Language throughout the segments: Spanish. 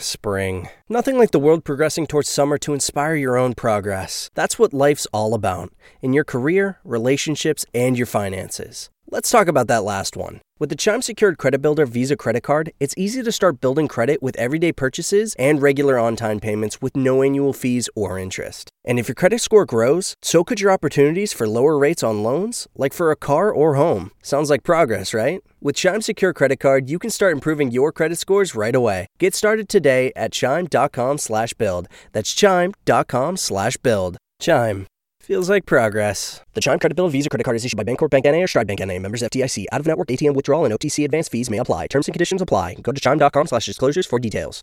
spring. Nothing like the world progressing towards summer to inspire your own progress. That's what life's all about in your career, relationships, and your finances. Let's talk about that last one. With the Chime Secured Credit Builder Visa credit card, it's easy to start building credit with everyday purchases and regular on time payments with no annual fees or interest. And if your credit score grows, so could your opportunities for lower rates on loans, like for a car or home. Sounds like progress, right? With Chime Secure Credit Card, you can start improving your credit scores right away. Get started today at chime.com slash build. That's chime.com slash build. Chime Feels like progress. The Chime Credit Bill Visa Credit Card is issued by Bancorp Bank NA or Stride Bank NA. Members FDIC. Out-of-network ATM withdrawal and OTC advance fees may apply. Terms and conditions apply. Go to chime.com slash disclosures for details.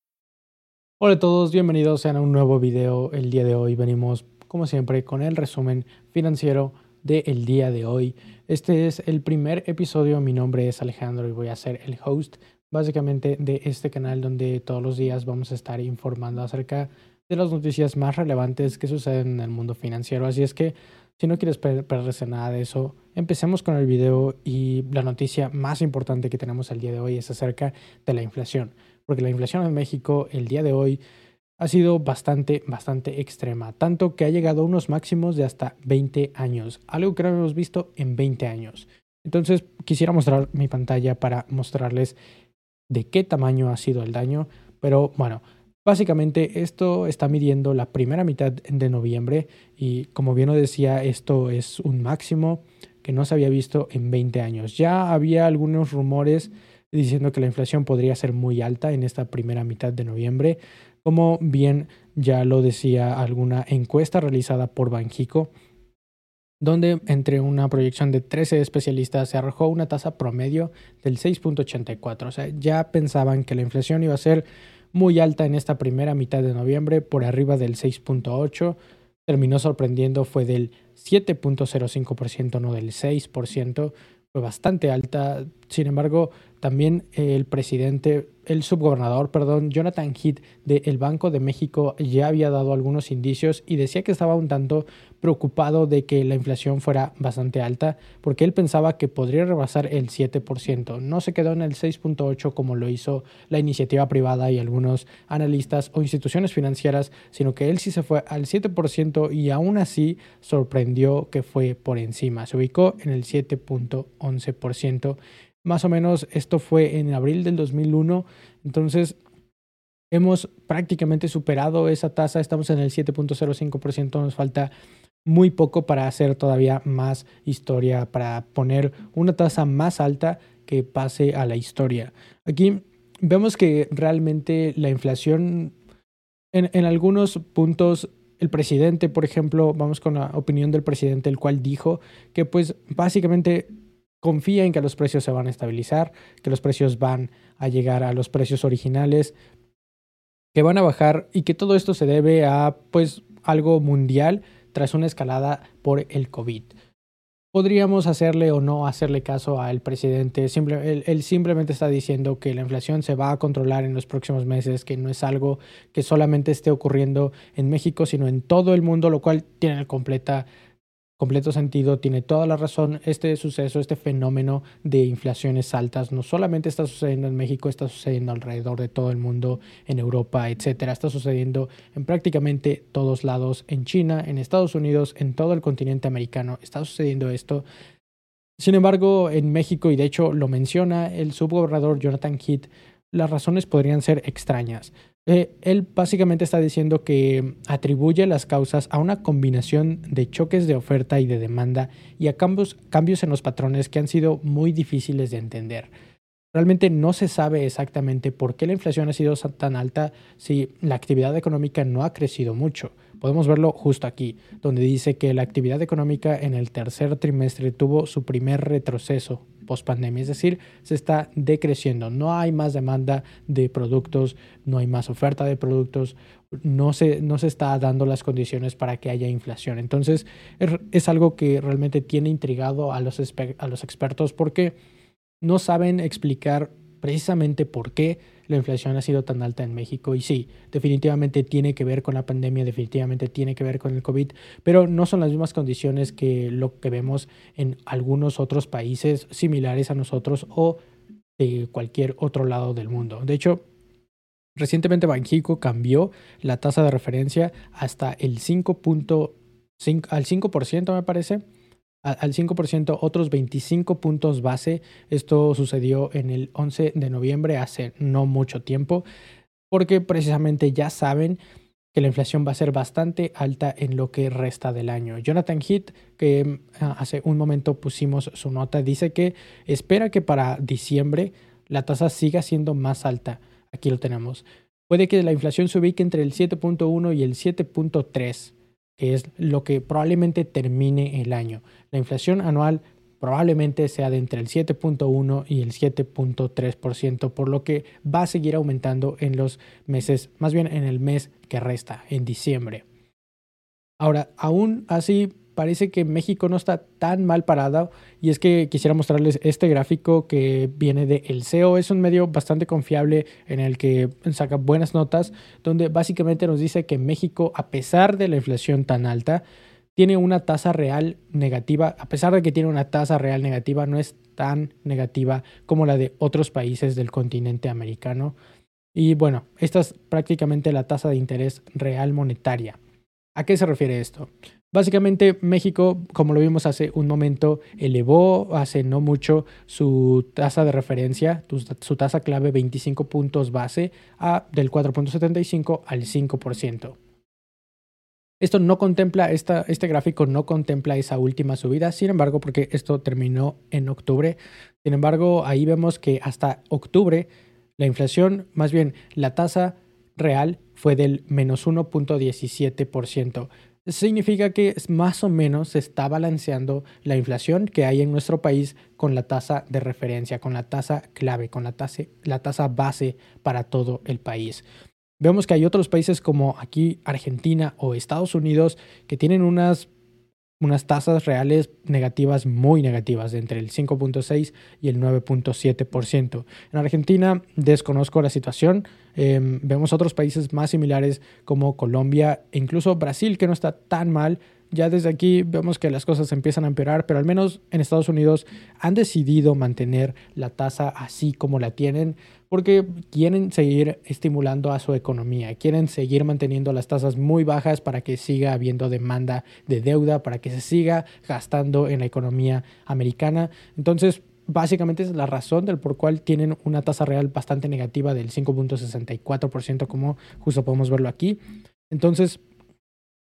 Hola a todos, bienvenidos a un nuevo video. El día de hoy venimos, como siempre, con el resumen financiero del día de hoy. Este es el primer episodio, mi nombre es Alejandro y voy a ser el host básicamente de este canal donde todos los días vamos a estar informando acerca de las noticias más relevantes que suceden en el mundo financiero. Así es que si no quieres perderse nada de eso, empecemos con el video y la noticia más importante que tenemos el día de hoy es acerca de la inflación porque la inflación en México el día de hoy ha sido bastante, bastante extrema, tanto que ha llegado a unos máximos de hasta 20 años, algo que no hemos visto en 20 años. Entonces quisiera mostrar mi pantalla para mostrarles de qué tamaño ha sido el daño, pero bueno, básicamente esto está midiendo la primera mitad de noviembre y como bien lo decía, esto es un máximo que no se había visto en 20 años. Ya había algunos rumores diciendo que la inflación podría ser muy alta en esta primera mitad de noviembre, como bien ya lo decía alguna encuesta realizada por Banjico, donde entre una proyección de 13 especialistas se arrojó una tasa promedio del 6.84. O sea, ya pensaban que la inflación iba a ser muy alta en esta primera mitad de noviembre, por arriba del 6.8. Terminó sorprendiendo, fue del 7.05%, no del 6%. Fue bastante alta. Sin embargo, también el presidente, el subgobernador, perdón, Jonathan Heath del Banco de México ya había dado algunos indicios y decía que estaba un tanto preocupado de que la inflación fuera bastante alta porque él pensaba que podría rebasar el 7%. No se quedó en el 6.8 como lo hizo la iniciativa privada y algunos analistas o instituciones financieras, sino que él sí se fue al 7% y aún así sorprendió que fue por encima. Se ubicó en el 7.11%. Más o menos esto fue en abril del 2001. Entonces hemos prácticamente superado esa tasa. Estamos en el 7.05%. Nos falta muy poco para hacer todavía más historia, para poner una tasa más alta que pase a la historia. Aquí vemos que realmente la inflación en, en algunos puntos el presidente, por ejemplo, vamos con la opinión del presidente, el cual dijo que pues básicamente confía en que los precios se van a estabilizar, que los precios van a llegar a los precios originales, que van a bajar y que todo esto se debe a pues algo mundial tras una escalada por el COVID. Podríamos hacerle o no hacerle caso al presidente. Él, simplemente está diciendo que la inflación se va a controlar en los próximos meses, que no es algo que solamente esté ocurriendo en México, sino en todo el mundo, lo cual tiene completa completo sentido, tiene toda la razón. Este suceso, este fenómeno de inflaciones altas, no solamente está sucediendo en México, está sucediendo alrededor de todo el mundo, en Europa, etcétera. Está sucediendo en prácticamente todos lados, en China, en Estados Unidos, en todo el continente americano. Está sucediendo esto. Sin embargo, en México, y de hecho lo menciona el subgobernador Jonathan Heath, las razones podrían ser extrañas. Eh, él básicamente está diciendo que atribuye las causas a una combinación de choques de oferta y de demanda y a cambios, cambios en los patrones que han sido muy difíciles de entender. Realmente no se sabe exactamente por qué la inflación ha sido tan alta si la actividad económica no ha crecido mucho. Podemos verlo justo aquí, donde dice que la actividad económica en el tercer trimestre tuvo su primer retroceso post pandemia, es decir, se está decreciendo, no hay más demanda de productos, no hay más oferta de productos, no se, no se está dando las condiciones para que haya inflación. Entonces es, algo que realmente tiene intrigado a los, a los expertos porque no saben explicar precisamente por qué la inflación ha sido tan alta en México. Y sí, definitivamente tiene que ver con la pandemia, definitivamente tiene que ver con el COVID, pero no son las mismas condiciones que lo que vemos en algunos otros países similares a nosotros o de cualquier otro lado del mundo. De hecho, recientemente Banjico cambió la tasa de referencia hasta el 5.5 al 5% me parece al 5%, otros 25 puntos base. Esto sucedió en el 11 de noviembre, hace no mucho tiempo, porque precisamente ya saben que la inflación va a ser bastante alta en lo que resta del año. Jonathan Heath, que ah, hace un momento pusimos su nota, dice que espera que para diciembre la tasa siga siendo más alta. Aquí lo tenemos. Puede que la inflación se ubique entre el 7.1 y el 7.3 que es lo que probablemente termine el año. La inflación anual probablemente sea de entre el 7.1 y el 7.3%, por lo que va a seguir aumentando en los meses, más bien en el mes que resta, en diciembre. Ahora, aún así, parece que México no está tan mal parado y es que quisiera mostrarles este gráfico que viene de El SEO. Es un medio bastante confiable en el que saca buenas notas, donde básicamente nos dice que México, a pesar de la inflación tan alta, tiene una tasa real negativa, a pesar de que tiene una tasa real negativa, no es tan negativa como la de otros países del continente americano. Y bueno, esta es prácticamente la tasa de interés real monetaria. ¿A qué se refiere esto? Básicamente México, como lo vimos hace un momento, elevó hace no mucho su tasa de referencia, su tasa clave 25 puntos base a del 4.75 al 5%. Esto no contempla, este gráfico no contempla esa última subida, sin embargo, porque esto terminó en octubre. Sin embargo, ahí vemos que hasta octubre la inflación, más bien la tasa real fue del menos 1.17% significa que más o menos se está balanceando la inflación que hay en nuestro país con la tasa de referencia, con la tasa clave, con la tasa, la tasa base para todo el país. Vemos que hay otros países como aquí Argentina o Estados Unidos que tienen unas unas tasas reales negativas muy negativas de entre el 5.6 y el 9.7%. En Argentina desconozco la situación, em, vemos otros países más similares como Colombia e incluso Brasil que no está tan mal, ya desde aquí vemos que las cosas empiezan a empeorar, pero al menos en Estados Unidos han decidido mantener la tasa así como la tienen porque quieren seguir estimulando a su economía, quieren seguir manteniendo las tasas muy bajas para que siga habiendo demanda de deuda, para que se siga gastando en la economía americana. Entonces, básicamente es la razón del por cual tienen una tasa real bastante negativa del 5.64%, como justo podemos verlo aquí. Entonces,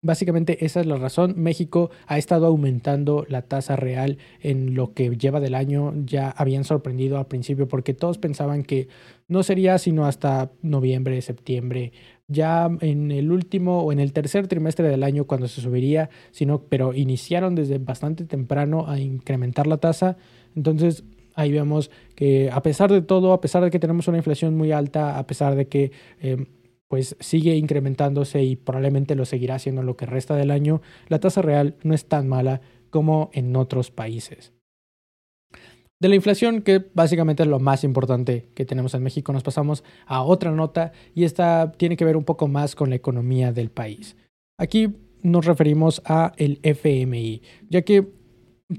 Básicamente esa es la razón. México ha estado aumentando la tasa real en lo que lleva del año. Ya habían sorprendido al principio porque todos pensaban que no sería sino hasta noviembre, septiembre, ya en el último o en el tercer trimestre del año cuando se subiría, sino pero iniciaron desde bastante temprano a incrementar la tasa. Entonces ahí vemos que a pesar de todo, a pesar de que tenemos una inflación muy alta, a pesar de que eh, pues sigue incrementándose y probablemente lo seguirá haciendo lo que resta del año, la tasa real no es tan mala como en otros países. De la inflación, que básicamente es lo más importante que tenemos en México, nos pasamos a otra nota y esta tiene que ver un poco más con la economía del país. Aquí nos referimos a el FMI, ya que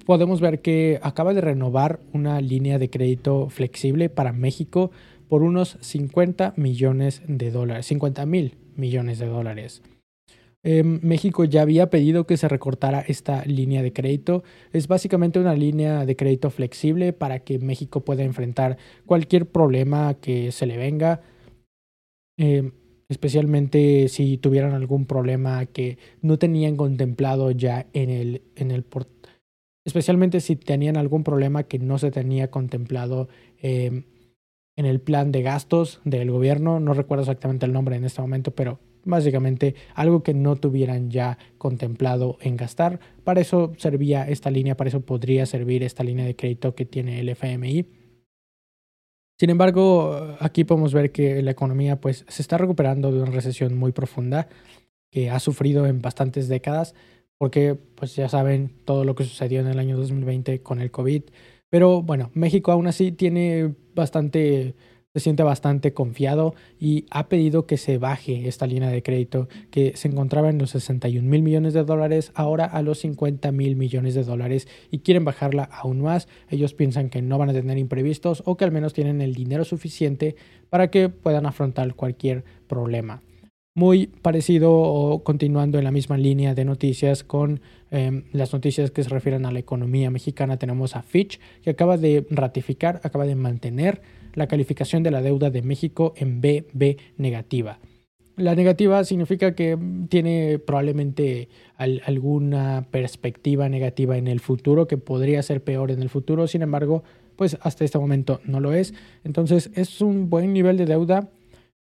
podemos ver que acaba de renovar una línea de crédito flexible para México por unos 50 millones de dólares, 50 mil millones de dólares. Em, México ya había pedido que se recortara esta línea de crédito. Es básicamente una línea de crédito flexible para que México pueda enfrentar cualquier problema que se le venga, em, especialmente si tuvieran algún problema que no tenían contemplado ya en el, en el especialmente si tenían algún problema que no se tenía contemplado em, en el plan de gastos del gobierno. No recuerdo exactamente el nombre en este momento, pero Básicamente algo que no tuvieran ya contemplado en gastar. Para eso servía esta línea, para eso podría servir esta línea de crédito que tiene el FMI. Sin embargo, aquí podemos ver que la economía pues, se está recuperando de una recesión muy profunda que ha sufrido en bastantes décadas, porque pues ya saben todo lo que sucedió en el año 2020 con el COVID. Pero bueno, México aún así tiene bastante se siente bastante confiado y ha pedido que se baje esta línea de crédito que se encontraba en los 61 mil millones de dólares, ahora a los 50 mil millones de dólares y quieren bajarla aún más. Ellos piensan que no van a tener imprevistos o que al menos tienen el dinero suficiente para que puedan afrontar cualquier problema. Muy parecido o continuando en la misma línea de noticias con em, las noticias que se refieren a la economía mexicana, tenemos a Fitch que acaba de ratificar, acaba de mantener la calificación de la deuda de México en BB negativa. La negativa significa que tiene probablemente alguna perspectiva negativa en el futuro, que podría ser peor en el futuro, sin embargo, pues hasta este momento no lo es. Entonces es un buen nivel de deuda,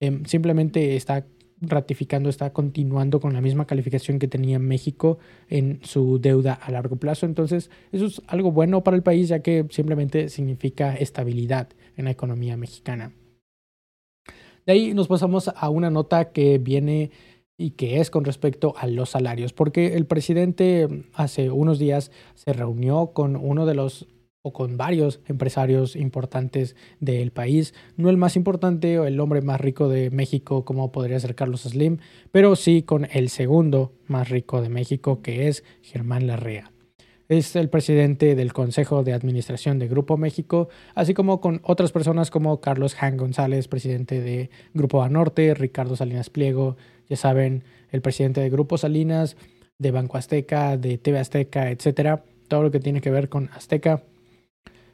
em, simplemente está ratificando, está continuando con la misma calificación que tenía México en su deuda a largo plazo. Entonces, eso es algo bueno para el país, ya que simplemente significa estabilidad en la economía mexicana. De ahí nos pasamos a una nota que viene y que es con respecto a los salarios, porque el presidente hace unos días se reunió con uno de los o con varios empresarios importantes del país. No el más importante o el hombre más rico de México como podría ser Carlos Slim, pero sí con el segundo más rico de México que es Germán Larrea. Es el presidente del Consejo de Administración de Grupo México, así como con otras personas como Carlos Han González, presidente de Grupo Banorte, Ricardo Salinas Pliego, ya saben, el presidente de Grupo Salinas, de Banco Azteca, de TV Azteca, etcétera, todo lo que tiene que ver con Azteca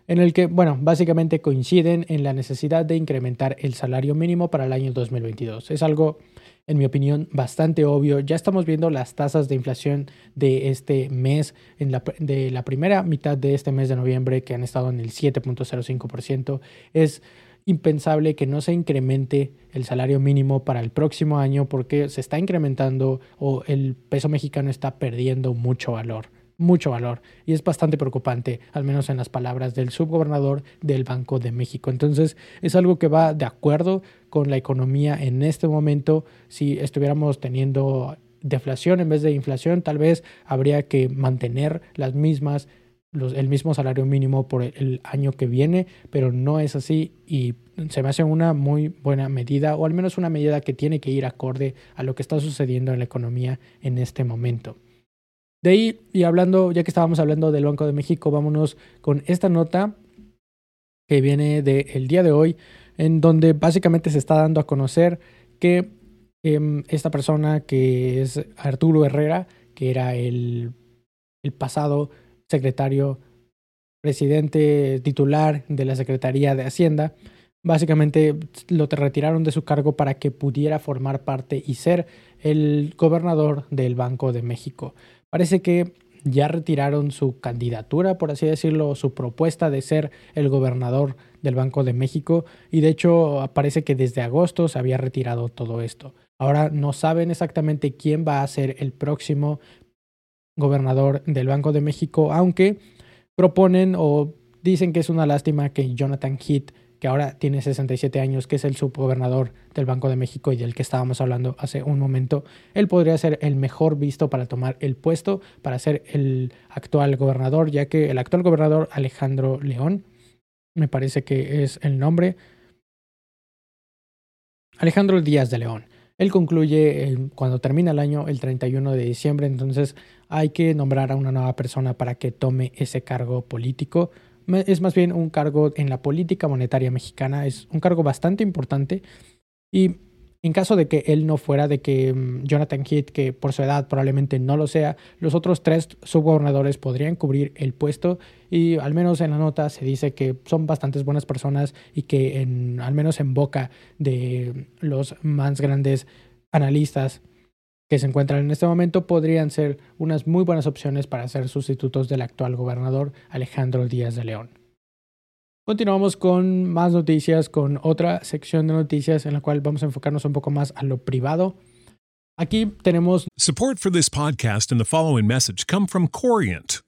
en el que, bueno, básicamente coinciden en la necesidad de incrementar el salario mínimo para el año 2022. Es algo, en mi opinión, bastante obvio. Ya estamos viendo las tasas de inflación de este mes, en la, de la primera mitad de este mes de noviembre, que han estado en el 7.05%. Es impensable que no se incremente el salario mínimo para el próximo año porque se está incrementando o el peso mexicano está perdiendo mucho valor mucho valor y es bastante preocupante, al menos en las palabras del subgobernador del Banco de México. Entonces es algo que va de acuerdo con la economía en este momento. Si estuviéramos teniendo deflación en vez de inflación, tal vez habría que mantener las mismas el mismo salario mínimo por el año que viene, pero no es así y se me hace una muy buena medida o al menos una medida que tiene que ir acorde a lo que está sucediendo en la economía en este momento. De ahí, y hablando, ya que estábamos hablando del Banco de México, vámonos con esta nota que viene del día de hoy, en donde básicamente se está dando a conocer que em, esta persona que es Arturo Herrera, que era el, el pasado secretario, presidente titular de la Secretaría de Hacienda, básicamente lo retiraron de su cargo para que pudiera formar parte y ser el gobernador del Banco de México. Parece que ya retiraron su candidatura, por así decirlo, su propuesta de ser el gobernador del Banco de México y de hecho parece que desde agosto se había retirado todo esto. Ahora no saben exactamente quién va a ser el próximo gobernador del Banco de México, aunque proponen o dicen que es una lástima que Jonathan Heath que ahora tiene 67 años, que es el subgobernador del Banco de México y del que estábamos hablando hace un momento, él podría ser el mejor visto para tomar el puesto, para ser el actual gobernador, ya que el actual gobernador Alejandro León, me parece que es el nombre, Alejandro Díaz de León. Él concluye cuando termina el año, el 31 de diciembre, entonces hay que nombrar a una nueva persona para que tome ese cargo político es más bien un cargo en la política monetaria mexicana, es un cargo bastante importante. Y en caso de que él no fuera, de que mm, Jonathan Heath, que por su edad probablemente no lo sea, los otros tres subgobernadores podrían cubrir el puesto. Y al menos en la nota se dice que son bastantes buenas personas y que en, al menos en boca de los más grandes analistas que se encuentran en este momento podrían ser unas muy buenas opciones para ser sustitutos del actual gobernador Alejandro Díaz de León. Continuamos con más noticias, con otra sección de noticias en la cual vamos a enfocarnos un poco más a lo privado. Aquí tenemos Support for this podcast and the following message come from Corient.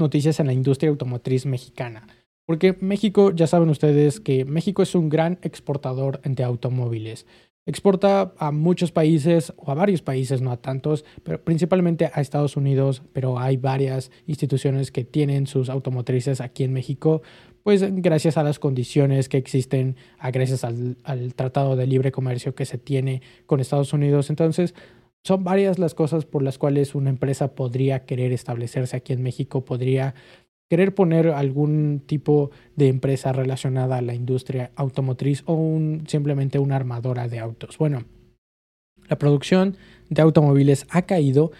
Noticias en la industria automotriz mexicana. Porque México, ya saben ustedes que México es un gran exportador de automóviles. Exporta a muchos países o a varios países, no a tantos, pero principalmente a Estados Unidos, pero hay varias instituciones que tienen sus automotrices aquí en México, pues gracias a las condiciones que existen, gracias al, al Tratado de Libre Comercio que se tiene con Estados Unidos. Entonces, son varias las cosas por las cuales una empresa podría querer establecerse aquí en México, podría querer poner algún tipo de empresa relacionada a la industria automotriz o simplemente una armadora de autos. Bueno, la producción de automóviles ha caído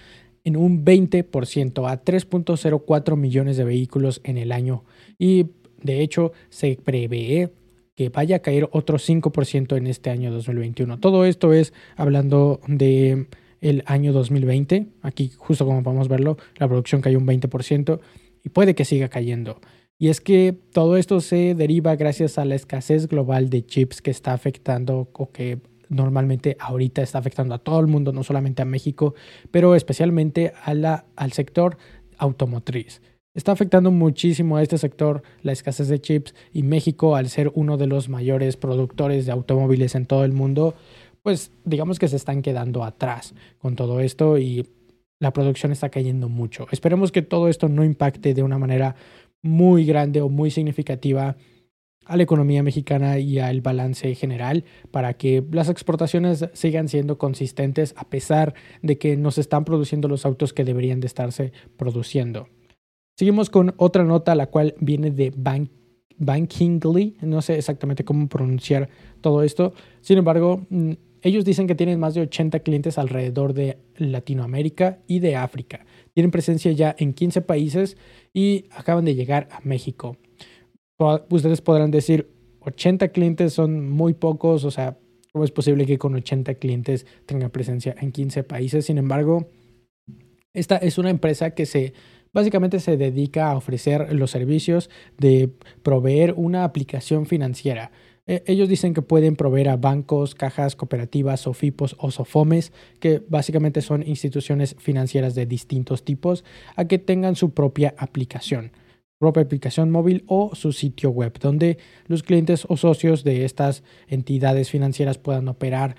en un 20% a 3.04 millones de vehículos en el año y de hecho se prevé que vaya a caer otro 5% en este año 2021. Todo esto es hablando de el año 2020. Aquí, justo como podemos verlo, la producción cayó un 20% y puede que siga cayendo. Y es que todo esto se deriva gracias a la escasez global de chips que está afectando o que normalmente ahorita está afectando a todo el mundo, no solamente a México, pero especialmente a la, al sector automotriz. Está afectando muchísimo a este sector la escasez de chips y México, al ser uno de los mayores productores de automóviles en todo el mundo, pues digamos que se están quedando atrás con todo esto y la producción está cayendo mucho. Esperemos que todo esto no impacte de una manera muy grande o muy significativa a la economía mexicana y al balance general para que las exportaciones sigan siendo consistentes a pesar de que no se están produciendo los autos que deberían de estarse produciendo. Seguimos con otra nota la cual viene de Bank Bankingly, no sé exactamente cómo pronunciar todo esto. Sin embargo, ellos dicen que tienen más de 80 clientes alrededor de Latinoamérica y de África. Tienen presencia ya en 15 países y acaban de llegar a México. Ustedes podrán decir, 80 clientes son muy pocos, o sea, ¿cómo es posible que con 80 clientes tenga presencia en 15 países? Sin embargo, esta es una empresa que se básicamente se dedica a ofrecer los servicios de proveer una aplicación financiera eh, ellos dicen que pueden proveer a bancos, cajas, cooperativas, sofipos o sofomes, que básicamente son instituciones financieras de distintos tipos, a que tengan su propia aplicación propia aplicación móvil o su sitio web, donde los clientes o socios de estas entidades financieras puedan operar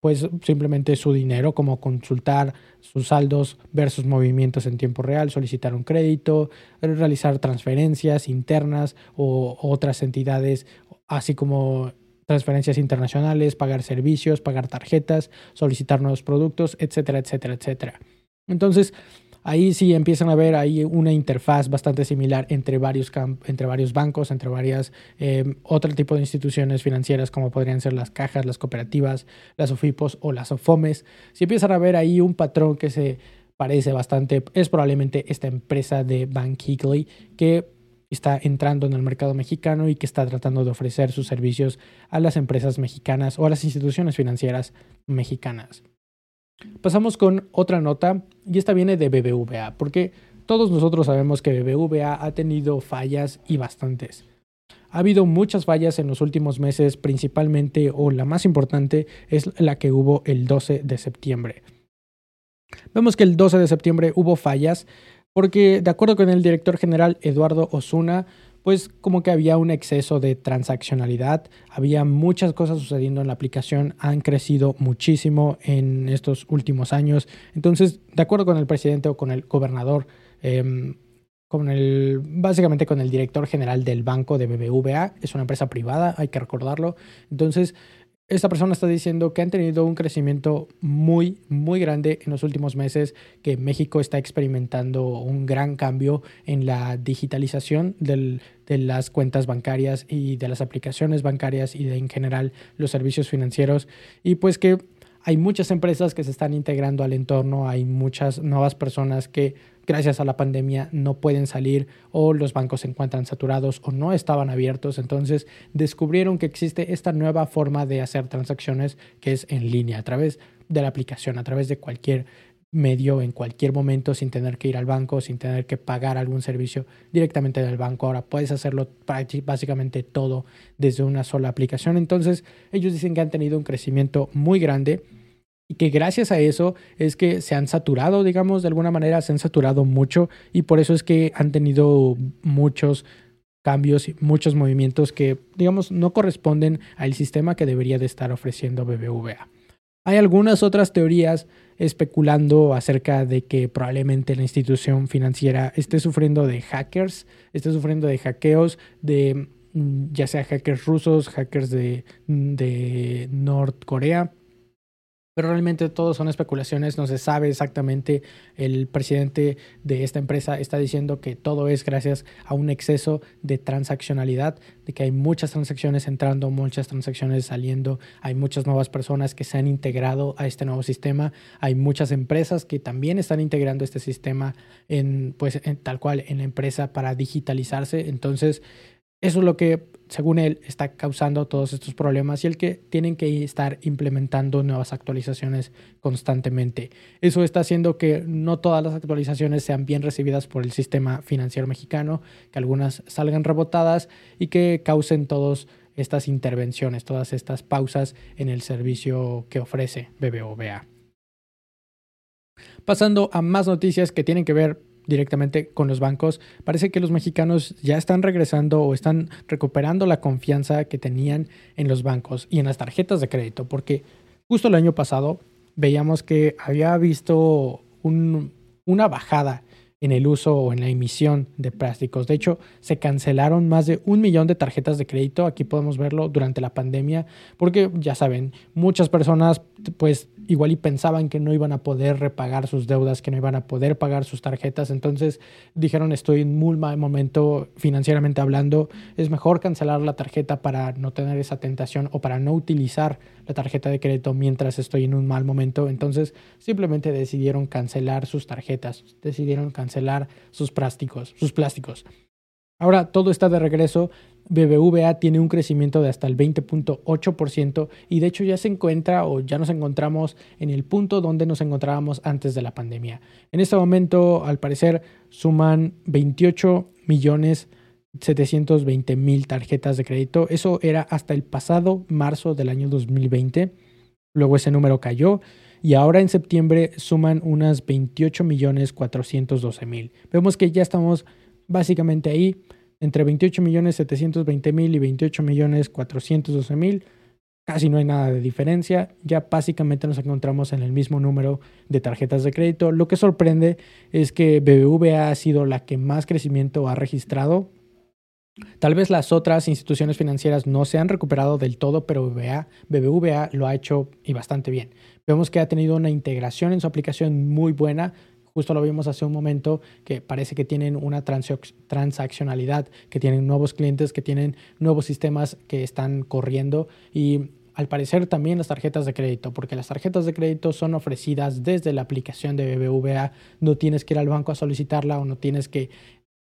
pues simplemente su dinero, como consultar sus saldos, ver sus movimientos en tiempo real, solicitar un crédito, realizar transferencias internas o otras entidades así como transferencias internacionales, pagar servicios, pagar tarjetas, solicitar nuevos productos, etcétera, etcétera, etcétera. Entonces, Ahí sí empiezan a ver ahí una interfaz bastante similar entre varios, entre varios bancos, entre varias eh, otro tipo de instituciones financieras como podrían ser las cajas, las cooperativas, las OFIPOS o las OFOMES. Si empiezan a ver ahí un patrón que se parece bastante, es probablemente esta empresa de Bank que está entrando en el mercado mexicano y que está tratando de ofrecer sus servicios a las empresas mexicanas o a las instituciones financieras mexicanas. Pasamos con otra nota y esta viene de BBVA, porque todos nosotros sabemos que BBVA ha tenido fallas y bastantes. Ha habido muchas fallas en los últimos meses, principalmente o la más importante es la que hubo el 12 de septiembre. Vemos que el 12 de septiembre hubo fallas porque de acuerdo con el director general Eduardo Osuna, pues como que había un exceso de transaccionalidad, había muchas cosas sucediendo en la aplicación, han crecido muchísimo en estos últimos años. Entonces, de acuerdo con el presidente o con el gobernador, em, con el, básicamente con el director general del banco de BBVA, es una empresa privada, hay que recordarlo. Entonces, esta persona está diciendo que han tenido un crecimiento muy, muy grande en los últimos meses, que México está experimentando un gran cambio en la digitalización de las cuentas bancarias y de las aplicaciones bancarias y en general los servicios financieros. Y pues que hay muchas empresas que se están integrando al entorno, hay muchas nuevas personas que gracias a la pandemia no pueden salir o los bancos se encuentran saturados o no estaban abiertos. Entonces descubrieron que existe esta nueva forma de hacer transacciones que es en línea, a través de la aplicación, a través de cualquier medio en cualquier momento sin tener que ir al banco, sin tener que pagar algún servicio directamente del banco. Ahora puedes hacerlo básicamente todo desde una sola aplicación. Entonces ellos dicen que han tenido un crecimiento muy grande y que gracias a eso es que se han saturado, digamos, de alguna manera se han saturado mucho y por eso es que han tenido muchos cambios y muchos movimientos que, digamos, no corresponden al sistema que debería de estar ofreciendo BBVA. Hay algunas otras teorías especulando acerca de que probablemente la institución financiera esté sufriendo de hackers, esté sufriendo de hackeos, de mm, ya sea hackers rusos, hackers de, de Norcorea pero realmente todo son especulaciones, no se sabe exactamente. El presidente de esta empresa está diciendo que todo es gracias a un exceso de transaccionalidad, de que hay muchas transacciones entrando, muchas transacciones saliendo, hay muchas nuevas personas que se han integrado a este nuevo sistema, hay muchas empresas que también están integrando este sistema en, pues, tal cual en la empresa para digitalizarse. Entonces, eso es lo que, según él, está causando todos estos problemas y el que tienen que estar implementando nuevas actualizaciones constantemente. Eso está haciendo que no todas las actualizaciones sean bien recibidas por el sistema financiero mexicano, que algunas salgan rebotadas y que causen todas estas intervenciones, todas estas pausas en el servicio que ofrece BBVA. Pasando a más noticias que tienen que ver directamente con los bancos, parece que los mexicanos ya están regresando o están recuperando la confianza que tenían en los bancos y en las tarjetas de crédito, porque justo el año pasado veíamos que había visto una bajada en el uso o en la emisión de plásticos. De hecho, se cancelaron más de un millón de tarjetas de crédito. Aquí podemos verlo durante la pandemia, porque ya saben, muchas personas pues igual y pensaban que no iban a poder repagar sus deudas, que no iban a poder pagar sus tarjetas. Entonces dijeron, estoy en muy mal momento financieramente hablando, es mejor cancelar la tarjeta para no tener esa tentación o para no utilizar la tarjeta de crédito mientras estoy en un mal momento. Entonces simplemente decidieron cancelar sus tarjetas, decidieron cancelar sus plásticos, sus plásticos. Ahora todo está de regreso. BBVA tiene un crecimiento de hasta el 20.8% y de hecho ya se encuentra o ya nos encontramos en el punto donde nos encontrábamos antes de la pandemia. En este momento, al parecer, suman 28 millones 720 mil tarjetas de crédito. Eso era hasta el pasado marzo del año 2020. Luego ese número cayó y ahora en septiembre suman unas 28 millones 412 mil. Vemos que ya estamos básicamente ahí, entre 28 millones 720 mil y 28 millones 412 mil, casi no hay nada de diferencia. Ya básicamente nos encontramos en el mismo número de tarjetas de crédito. Lo que sorprende es que BBVA ha sido la que más crecimiento ha registrado. Tal vez las otras instituciones financieras no se han recuperado del todo, pero BBVA, BBVA lo ha hecho y bastante bien. Vemos que ha tenido una integración en su aplicación muy buena, justo lo vimos hace un momento, que parece que tienen una transaccionalidad, que tienen nuevos clientes, que tienen nuevos sistemas que están corriendo y al parecer también las tarjetas de crédito, porque las tarjetas de crédito son ofrecidas desde la aplicación de BBVA, no tienes que ir al banco a solicitarla o no tienes que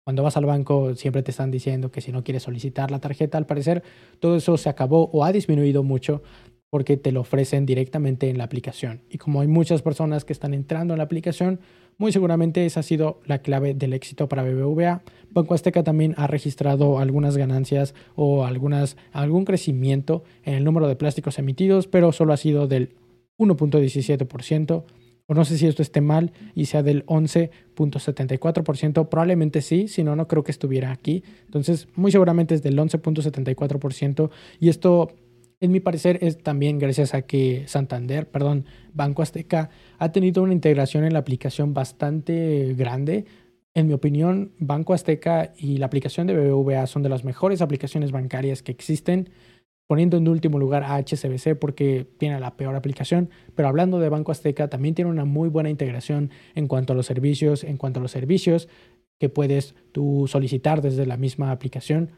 cuando vas al banco siempre te están diciendo que si no quieres solicitar la tarjeta, al parecer todo eso se acabó o ha disminuido mucho porque te lo ofrecen directamente en la aplicación. Y como hay muchas personas que están entrando en la aplicación, muy seguramente esa ha sido la clave del éxito para BBVA. Banco Azteca también ha registrado algunas ganancias o algunas, algún crecimiento en el número de plásticos emitidos, pero solo ha sido del 1.17%. O no sé si esto esté mal y sea del 11.74%. Probablemente sí, si no, no creo que estuviera aquí. Entonces, muy seguramente es del 11.74%. Y esto en mi parecer es también gracias a que Santander, perdón, Banco Azteca ha tenido una integración en la aplicación bastante grande. En mi opinión, Banco Azteca y la aplicación de BBVA son de las mejores aplicaciones bancarias que existen, poniendo en último lugar a HSBC porque tiene la peor aplicación, pero hablando de Banco Azteca también tiene una muy buena integración en cuanto a los servicios, en cuanto a los servicios que puedes tú solicitar desde la misma aplicación.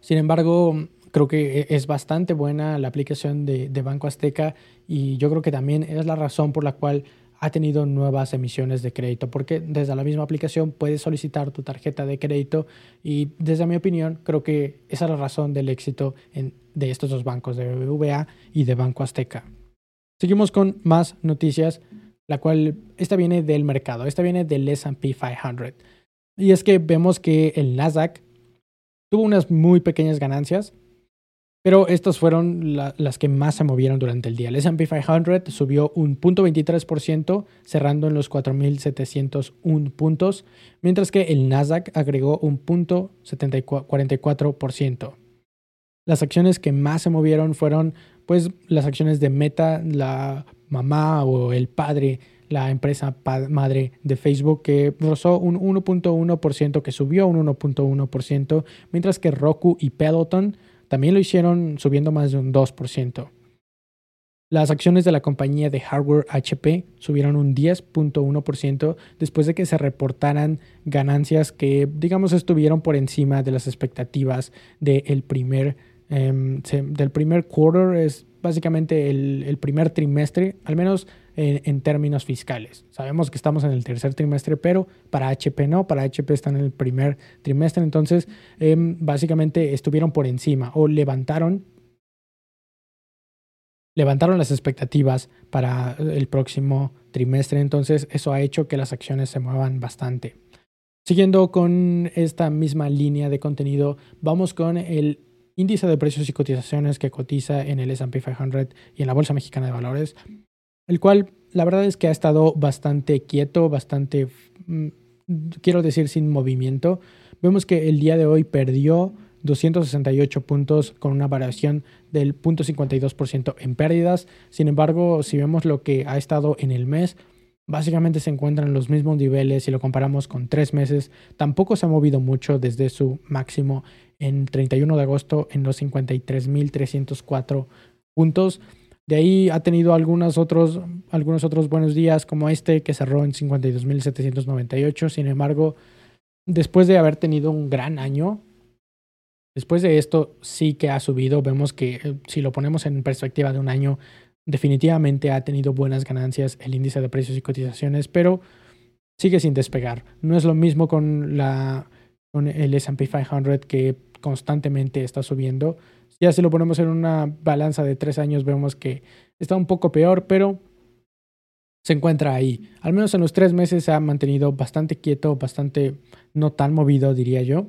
Sin embargo, creo que e, es bastante buena la aplicación de, Banco Azteca y yo creo que también es la razón por la cual ha tenido nuevas emisiones de crédito, porque desde la misma aplicación puedes solicitar tu tarjeta de crédito y desde mi opinión creo que esa es la razón del éxito de estos dos bancos, de BBVA y de Banco Azteca. Seguimos con más noticias, la cual esta viene del mercado, esta viene del S&P 500. Y es que vemos que el Nasdaq tuvo unas muy pequeñas ganancias, pero estas fueron las que más se movieron durante el día. El SP 500 subió un 0.23%, cerrando en los 4.701 puntos, mientras que el Nasdaq agregó un 0.44%. Las acciones que más se movieron fueron pues las acciones de Meta, la mamá o el padre, la empresa madre de Facebook que rozó un 1.1%, que subió un 1.1%, mientras que Roku y Peloton también lo hicieron subiendo más de un 2%. Las acciones de la compañía de hardware HP subieron un 10.1% después de que se reportaran ganancias que, digamos, estuvieron por encima de las expectativas del primer, em, del primer quarter, es básicamente el, primer trimestre, al menos en, términos fiscales. Sabemos que estamos en el tercer trimestre, pero para HP no, para HP están en el primer trimestre, entonces em, básicamente estuvieron por encima o levantaron levantaron las expectativas para el próximo trimestre, entonces eso ha hecho que las acciones se muevan bastante. Siguiendo con esta misma línea de contenido, vamos con el índice de precios y cotizaciones que cotiza en el S&P 500 y en la Bolsa Mexicana de Valores el cual la verdad es que ha estado bastante quieto, bastante, mm, quiero decir, sin movimiento. Vemos que el día de hoy perdió 268 puntos con una variación del 0.52% en pérdidas. Sin embargo, si vemos lo que ha estado en el mes, básicamente se encuentran en los mismos niveles si lo comparamos con tres meses. Tampoco se ha movido mucho desde su máximo en 31 de agosto en los 53.304 puntos. De ahí ha tenido algunos otros, algunos otros buenos días, como este que cerró en 52.798. Sin embargo, después de haber tenido un gran año, después de esto sí que ha subido. Vemos que eh, si lo ponemos en perspectiva de un año, definitivamente ha tenido buenas ganancias el índice de precios y cotizaciones, pero sigue sin despegar. No es lo mismo con, la, con el SP 500 que constantemente está subiendo ya si lo ponemos en una balanza de tres años, vemos que está un poco peor, pero se encuentra ahí. Al menos en los tres meses se ha mantenido bastante quieto, bastante no tan movido, diría yo.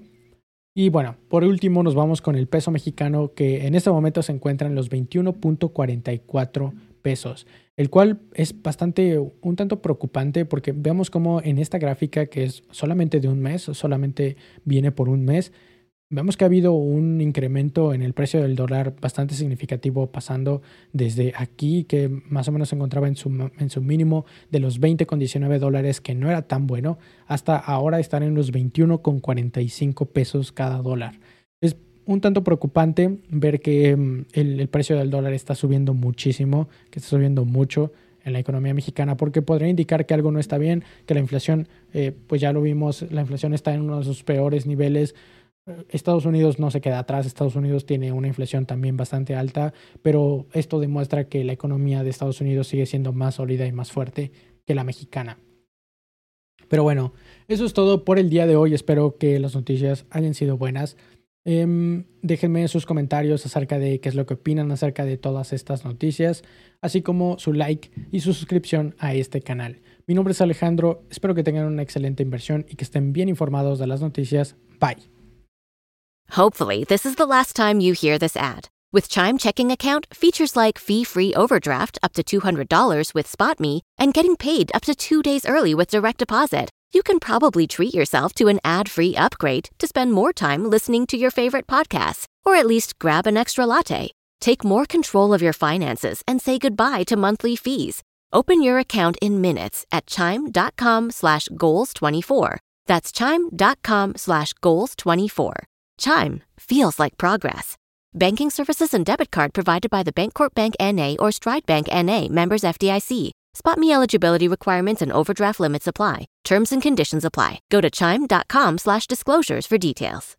Y bueno, por último nos vamos con el peso mexicano que en este momento se encuentra en los 21.44 pesos, el cual es bastante un tanto preocupante porque vemos como en esta gráfica que es solamente de un mes, solamente viene por un mes, Vemos que ha habido un incremento en el precio del dólar bastante significativo, pasando desde aquí, que más o menos se encontraba en su, en su mínimo de los 20,19 dólares, que no era tan bueno, hasta ahora estar en los 21,45 pesos cada dólar. Es un tanto preocupante ver que mm, el, el, precio del dólar está subiendo muchísimo, que está subiendo mucho. en la economía mexicana porque podría indicar que algo no está bien, que la inflación, eh, pues ya lo vimos, la inflación está en uno de sus peores niveles. Estados Unidos no se queda atrás, Estados Unidos tiene una inflación también bastante alta, pero esto demuestra que la economía de Estados Unidos sigue siendo más sólida y más fuerte que la mexicana. Pero bueno, eso es todo por el día de hoy. Espero que las noticias hayan sido buenas. Em, déjenme sus comentarios acerca de qué es lo que opinan acerca de todas estas noticias, así como su like y su suscripción a este canal. Mi nombre es Alejandro, espero que tengan una excelente inversión y que estén bien informados de las noticias. Bye. Hopefully, this is the last time you hear this ad. With Chime checking account, features like fee-free overdraft up to $200 with SpotMe and getting paid up to 2 days early with direct deposit you can probably treat yourself to an ad free upgrade to spend more time listening to your favorite podcasts, or at least grab an extra latte. Take more control of your finances and say goodbye to monthly fees. Open your account in minutes at chime.com slash goals24. That's chime.com slash goals24. Chime feels like progress. Banking services and debit card provided by the Bancorp Bank NA or Stride Bank NA members FDIC. Spot me eligibility requirements and overdraft limits apply. Terms and conditions apply. Go to chime.com slash disclosures for details.